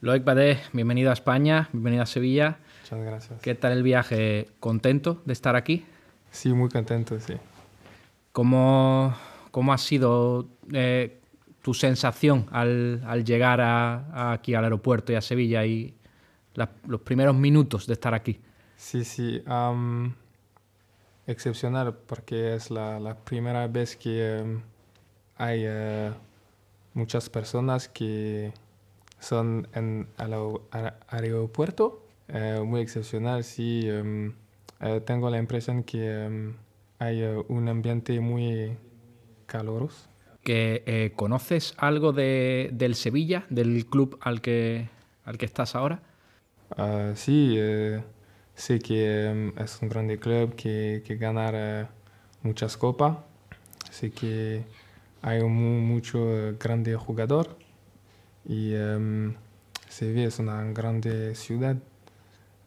Loic Badé, bienvenido a España, bienvenido a Sevilla. Muchas gracias. ¿Qué tal el viaje? ¿Contento de estar aquí? Sí, muy contento, sí. ¿Cómo, cómo ha sido eh, tu sensación al, al llegar a- a aquí al aeropuerto y a Sevilla y la- los primeros minutos de estar aquí? Sí, sí. am, excepcional porque es la, la primera vez que em, hay eh, muchas personas que son en aer- aeropuerto. Eh, muy excepcional, sí. em, eh, tengo la impresión que em, hay eh, un ambiente muy caluroso. que eh, conoces algo de- del Sevilla, del club al que, al que estás ahora. Ah, sí, eh, sé que em, es un grande club que, que ganar eh, muchas copas. Sé que hay un mu- mucho grande jugador y em, Sevilla es una grande ciudad.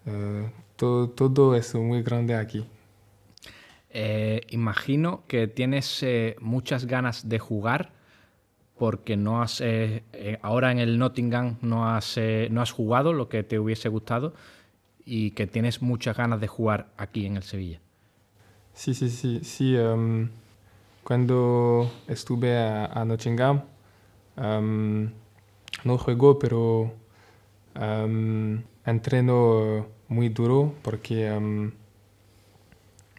Eh, todo, todo es muy grande aquí. Eh, imagino que tienes eh, muchas ganas de jugar porque no has eh, ahora en el Nottingham no has, no has jugado lo que te hubiese gustado y que tienes muchas ganas de jugar aquí en el Sevilla. Sí, sí, sí, sí. em, cuando estuve a, a Nottingham, em, no juego, pero em, entreno muy duro porque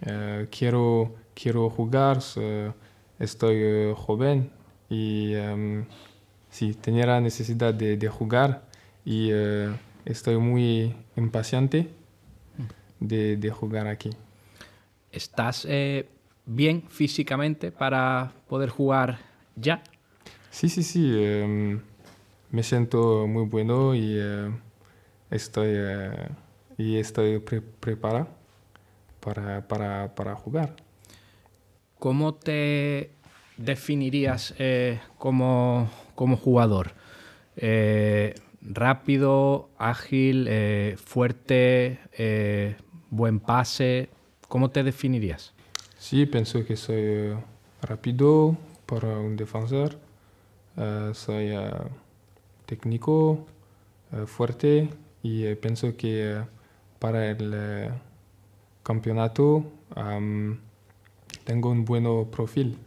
eh, quiero, quiero jugar, estoy eh, joven y em, sí, tenía la necesidad de, de jugar y eh, estoy muy impaciente de, de jugar aquí. ¿Estás eh, bien físicamente para poder jugar ya? Sí, sí, sí. em, me siento muy bueno y eh, estoy, eh, y estoy pre- preparado para, para, para jugar. ¿Cómo te definirías eh, como, como jugador? ¿Rápido, ágil, fuerte, buen pase? ¿Cómo te definirías? Sí, pienso que soy rápido para un defensor. soy técnico, eh, fuerte y eh, pienso que eh, para el campeonato am, tengo un buen perfil.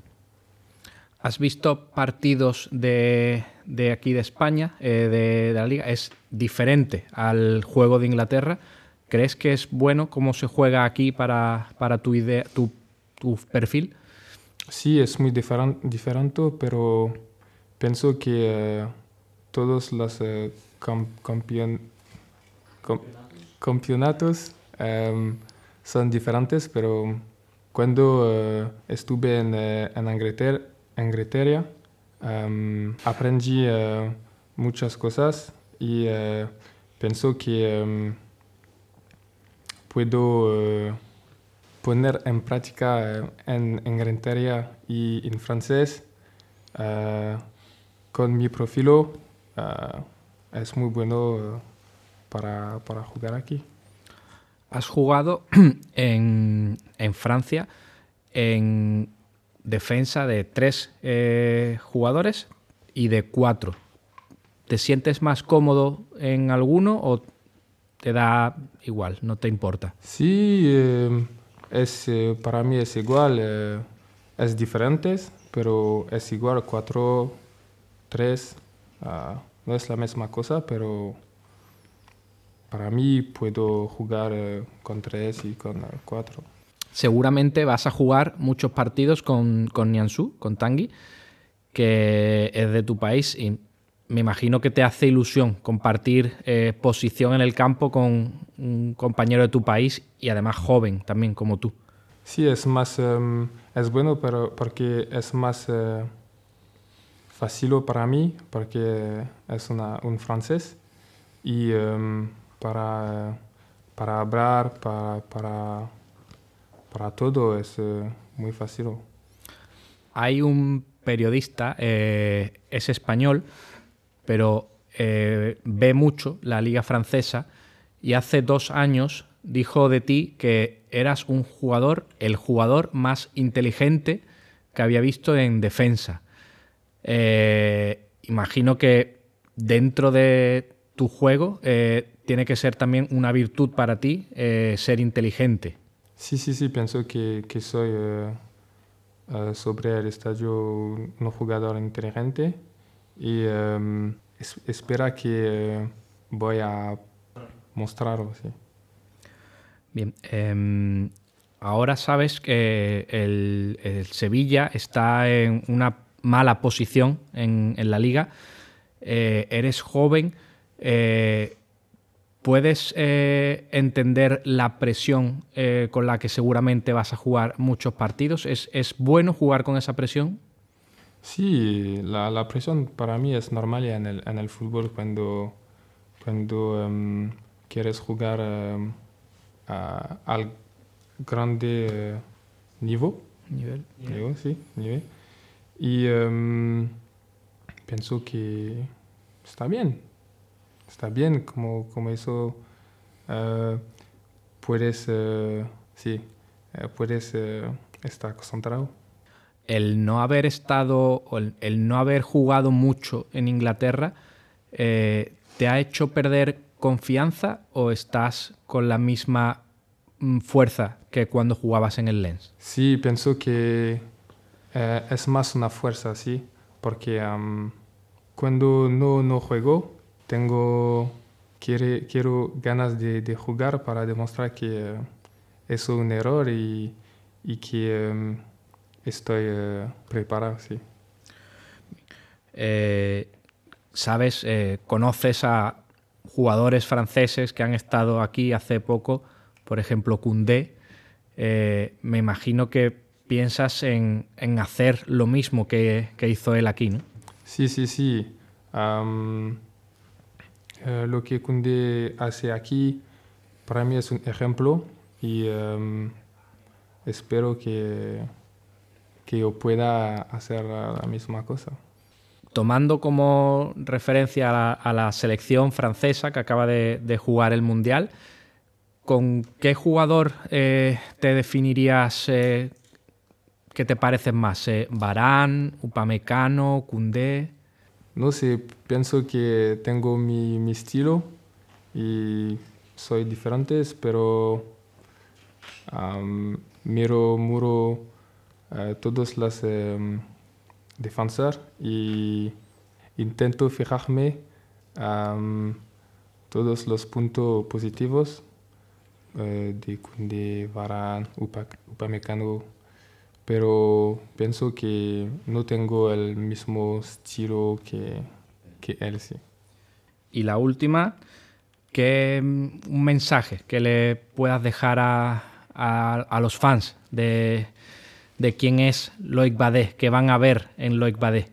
¿Has visto partidos de, de aquí de España, eh, de, de la liga? Es diferente al juego de Inglaterra. ¿Crees que es bueno cómo se juega aquí para, para tu, idea, tu, tu perfil? Sí, es muy diferente, pero pienso que eh, todos los eh, campeonatos em, son diferentes, pero cuando eh, estuve en, eh, en Inglaterra, em, aprendí muchas cosas y eh, pienso que em, puedo poner en práctica en Inglaterra y en francés con mi perfil eh, es muy bueno para, para jugar aquí. Has jugado en, en Francia en defensa de tres eh, jugadores y de cuatro. ¿Te sientes más cómodo en alguno o te da igual, no te importa? Sí, eh, es, eh, para mí es igual, es diferente, pero es igual 4, 3, ah, no es la misma cosa, pero para mí puedo jugar eh, con 3 y con 4. Seguramente vas a jugar muchos partidos con, con Nianzú, con Tanguy, que es de tu país y me imagino que te hace ilusión compartir eh, posición en el campo con un compañero de tu país y además joven también como tú. Sí, es más, em, es bueno pero porque es más eh, fácil para mí, porque es una, un francés y em, para, para hablar, para, para, para todo es eh, muy fácil. Hay un periodista, eh, es español, pero eh, ve mucho la liga francesa y hace dos años dijo de ti que eras un jugador, el jugador más inteligente que había visto en defensa. Eh, imagino que dentro de tu juego eh, tiene que ser también una virtud para ti, eh, ser inteligente. Sí, sí, sí, pienso que, que soy sobre el estadio un jugador inteligente y em, es- espera que voy a mostrarlo, sí. Bien, em, ahora sabes que el, el Sevilla está en una mala posición en, en la liga. Eh, eres joven. eh, ¿Puedes eh, entender la presión con la que seguramente vas a jugar muchos partidos? ¿Es, es bueno jugar con esa presión? Sí, la, la presión para mí es normal en el, en el fútbol cuando, cuando em, quieres jugar em, a- al grande nivel. Nivel. Nivel, sí, nivel. Y em, pienso que está bien. Está bien como, como eso eh, puedes, eh, sí, eh, puedes estar concentrado. el no haber estado el, el no haber jugado mucho en Inglaterra eh, te ha hecho perder confianza o estás con la misma mm, fuerza que cuando jugabas en el Lens? Sí, pienso que eh, es más una fuerza, sí, porque cuando no, no juego, tengo quiere, quiero ganas de, jugar para demostrar que es un error y, y que em, estoy eh, preparado, sí. Eh, Sabes, conoces a jugadores franceses que han estado aquí hace poco, por ejemplo, Koundé. Eh, me imagino que piensas en, en hacer lo mismo que, que hizo él aquí, ¿no? Sí, sí, sí. Eh, lo que Koundé hace aquí para mí es un ejemplo y em, espero que, que yo pueda hacer la, la misma cosa. tomando como referencia a la, a la selección francesa que acaba de, de jugar el Mundial, ¿con qué jugador eh, te definirías eh, que te parecen más? Eh, ¿Barán, Upamecano, Koundé? No sé, pienso que tengo mi, estilo y soy diferente, pero miro, muro eh, todos las em, defensas y intento fijarme todos los puntos positivos eh, de Koundé, Varane, Upa- Upamecano, pero pienso que no tengo el mismo estilo que, que él, sí. Y la última, que mm, un mensaje que le puedas dejar a, a- a los fans de, de quién es Loic Badé, que van a ver en Loic Badé.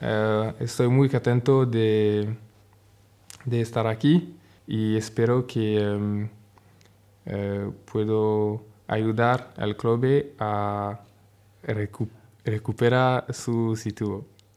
Eh, estoy muy contento de, de estar aquí y espero que eh, puedo ayudar al club a recu- recuperar su sitio.